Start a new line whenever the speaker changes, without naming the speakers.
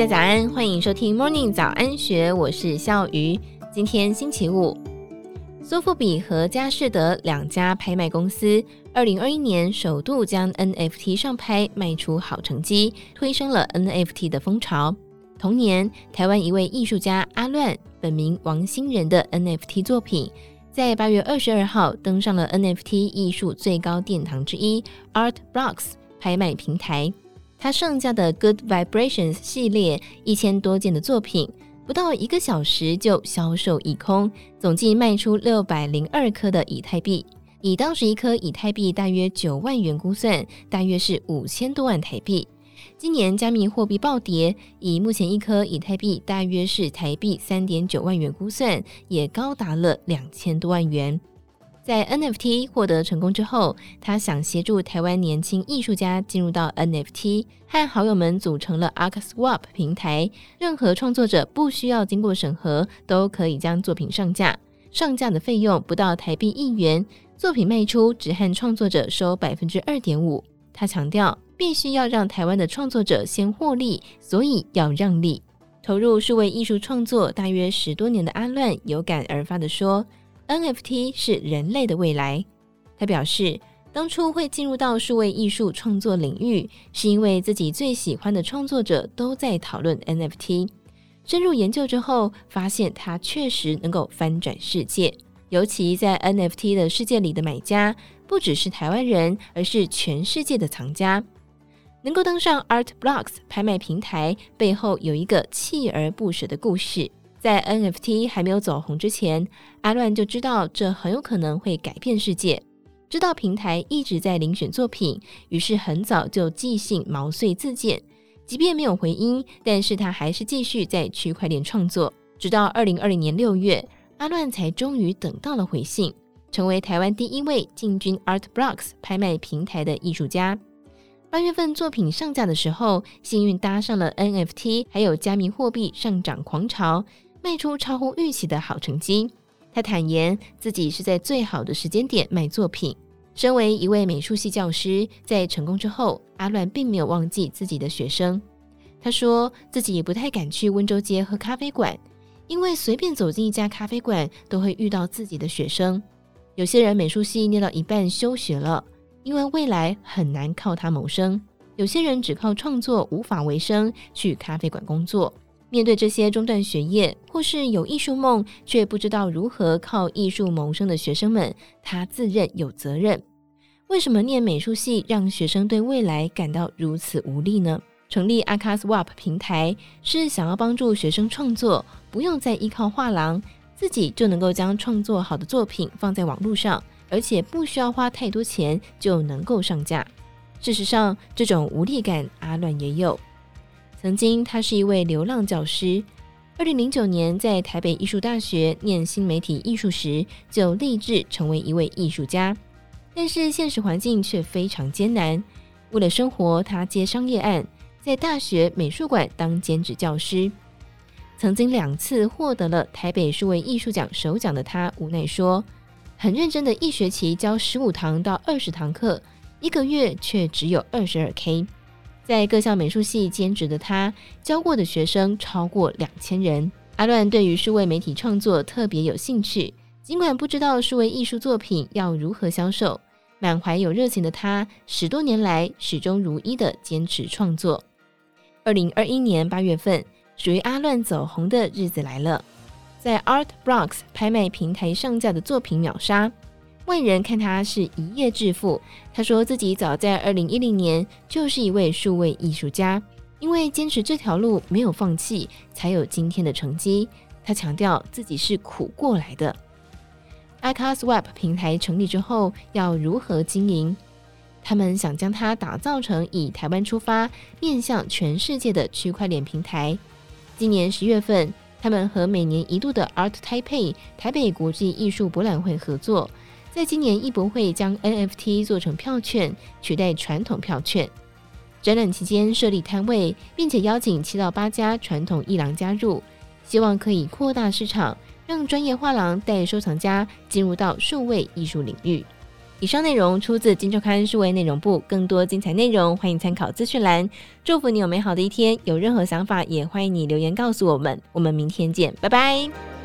大家早安，欢迎收听 Morning 早安学，我是笑鱼。今天星期五，苏富比和佳士得两家拍卖公司，二零二一年首度将 NFT 上拍卖出好成绩，推升了 NFT 的风潮。同年，台湾一位艺术家阿乱（本名王兴仁）的 NFT 作品，在八月二十二号登上了 NFT 艺术最高殿堂之一 Art Blocks 拍卖平台。他上架的 Good Vibrations 系列一千多件的作品，不到一个小时就销售一空，总计卖出六百零二颗的以太币，以当时一颗以太币大约九万元估算，大约是五千多万台币。今年加密货币暴跌，以目前一颗以太币大约是台币三点九万元估算，也高达了两千多万元。在 NFT 获得成功之后，他想协助台湾年轻艺术家进入到 NFT，和好友们组成了 ArcSwap 平台。任何创作者不需要经过审核，都可以将作品上架。上架的费用不到台币一元，作品卖出只和创作者收百分之二点五。他强调，必须要让台湾的创作者先获利，所以要让利。投入数位艺术创作大约十多年的阿乱有感而发地说。NFT 是人类的未来。他表示，当初会进入到数位艺术创作领域，是因为自己最喜欢的创作者都在讨论 NFT。深入研究之后，发现它确实能够翻转世界。尤其在 NFT 的世界里的买家，不只是台湾人，而是全世界的藏家。能够登上 Art Blocks 拍卖平台，背后有一个锲而不舍的故事。在 NFT 还没有走红之前，阿乱就知道这很有可能会改变世界。知道平台一直在遴选作品，于是很早就寄信毛遂自荐。即便没有回音，但是他还是继续在区块链创作。直到二零二零年六月，阿乱才终于等到了回信，成为台湾第一位进军 Art Blocks 拍卖平台的艺术家。八月份作品上架的时候，幸运搭上了 NFT 还有加密货币上涨狂潮。卖出超乎预期的好成绩。他坦言自己是在最好的时间点卖作品。身为一位美术系教师，在成功之后，阿乱并没有忘记自己的学生。他说自己也不太敢去温州街喝咖啡馆，因为随便走进一家咖啡馆都会遇到自己的学生。有些人美术系念到一半休学了，因为未来很难靠他谋生。有些人只靠创作无法为生，去咖啡馆工作。面对这些中断学业或是有艺术梦却不知道如何靠艺术谋生的学生们，他自认有责任。为什么念美术系让学生对未来感到如此无力呢？成立 ArcSwap 平台是想要帮助学生创作，不用再依靠画廊，自己就能够将创作好的作品放在网络上，而且不需要花太多钱就能够上架。事实上，这种无力感阿乱也有。曾经，他是一位流浪教师。二零零九年，在台北艺术大学念新媒体艺术时，就立志成为一位艺术家。但是，现实环境却非常艰难。为了生活，他接商业案，在大学美术馆当兼职教师。曾经两次获得了台北数位艺术奖首奖的他，无奈说：“很认真的一学期教十五堂到二十堂课，一个月却只有二十二 K。”在各校美术系兼职的他，教过的学生超过两千人。阿乱对于数位媒体创作特别有兴趣，尽管不知道数位艺术作品要如何销售，满怀有热情的他，十多年来始终如一的坚持创作。二零二一年八月份，属于阿乱走红的日子来了，在 Art Blocks 拍卖平台上架的作品秒杀。外人看他是一夜致富。他说自己早在二零一零年就是一位数位艺术家，因为坚持这条路没有放弃，才有今天的成绩。他强调自己是苦过来的。ArcSwap 平台成立之后要如何经营？他们想将它打造成以台湾出发，面向全世界的区块链平台。今年十月份，他们和每年一度的 Art Taipei 台北国际艺术博览会合作。在今年艺博会将 NFT 做成票券，取代传统票券。展览期间设立摊位，并且邀请七到八家传统艺廊加入，希望可以扩大市场，让专业画廊带收藏家进入到数位艺术领域。以上内容出自《金周刊》数位内容部，更多精彩内容欢迎参考资讯栏。祝福你有美好的一天，有任何想法也欢迎你留言告诉我们。我们明天见，拜拜。